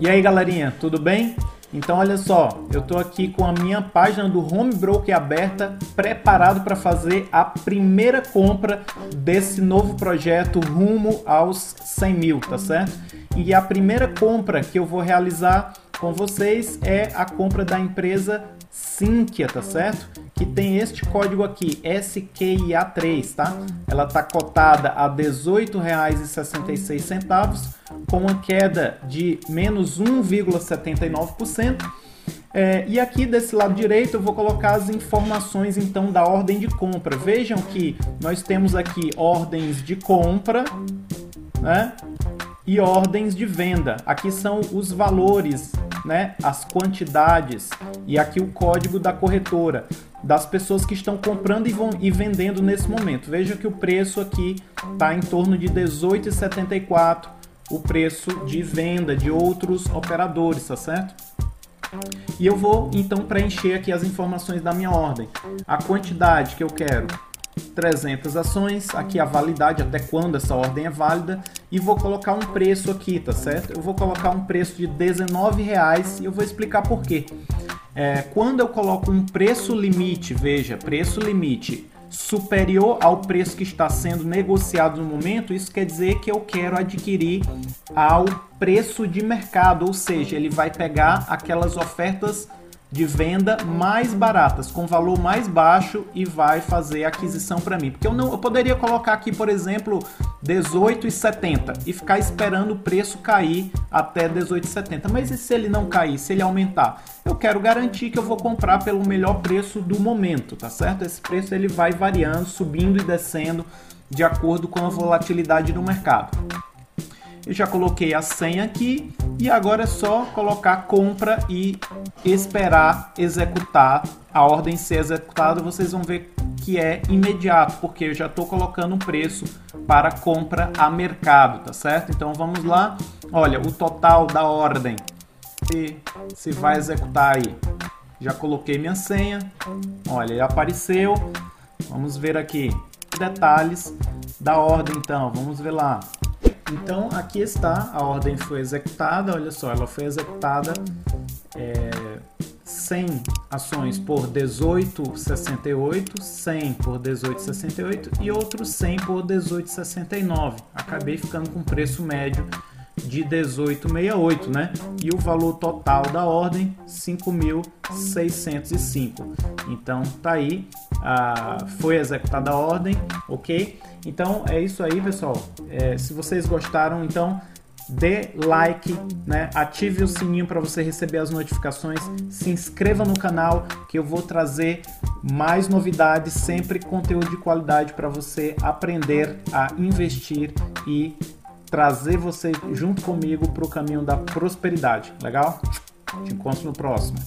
E aí galerinha, tudo bem? Então olha só, eu estou aqui com a minha página do Home Broker aberta, preparado para fazer a primeira compra desse novo projeto rumo aos 100 mil, tá certo? E a primeira compra que eu vou realizar com vocês é a compra da empresa Sinqia, tá certo? Que tem este código aqui, SQIA3, tá? Ela tá cotada a R$ 18,66, com uma queda de menos 1,79%. É, e aqui desse lado direito eu vou colocar as informações então da ordem de compra. Vejam que nós temos aqui ordens de compra, né? E ordens de venda. Aqui são os valores né, as quantidades e aqui o código da corretora das pessoas que estão comprando e, vão, e vendendo nesse momento. Veja que o preço aqui está em torno de 18,74 o preço de venda de outros operadores, tá certo? E eu vou então preencher aqui as informações da minha ordem. A quantidade que eu quero, 300 ações, aqui a validade, até quando essa ordem é válida, e vou colocar um preço aqui, tá certo? Eu vou colocar um preço de R$19,00 e eu vou explicar por quê. É, quando eu coloco um preço limite, veja, preço limite superior ao preço que está sendo negociado no momento, isso quer dizer que eu quero adquirir ao preço de mercado, ou seja, ele vai pegar aquelas ofertas de venda mais baratas, com valor mais baixo e vai fazer aquisição para mim. Porque eu não eu poderia colocar aqui, por exemplo, 18,70 e ficar esperando o preço cair até 18,70. Mas e se ele não cair, se ele aumentar? Eu quero garantir que eu vou comprar pelo melhor preço do momento, tá certo? Esse preço ele vai variando, subindo e descendo de acordo com a volatilidade do mercado. Eu já coloquei a senha aqui e agora é só colocar compra e esperar executar a ordem ser executada. Vocês vão ver que é imediato, porque eu já estou colocando um preço para compra a mercado, tá certo? Então vamos lá. Olha, o total da ordem se, se vai executar aí. Já coloquei minha senha. Olha, apareceu. Vamos ver aqui detalhes da ordem então. Vamos ver lá. Então aqui está, a ordem foi executada, olha só, ela foi executada é, 100 ações por 18,68, 100 por 18,68 e outros 100 por 18,69. Acabei ficando com preço médio de 18,68, né? E o valor total da ordem 5.605. Então tá aí, ah, foi executada a ordem, ok? Então é isso aí, pessoal. É, se vocês gostaram, então dê like, né? Ative o sininho para você receber as notificações. Se inscreva no canal que eu vou trazer mais novidades, sempre conteúdo de qualidade para você aprender a investir e trazer você junto comigo para o caminho da prosperidade. Legal? Te encontro no próximo.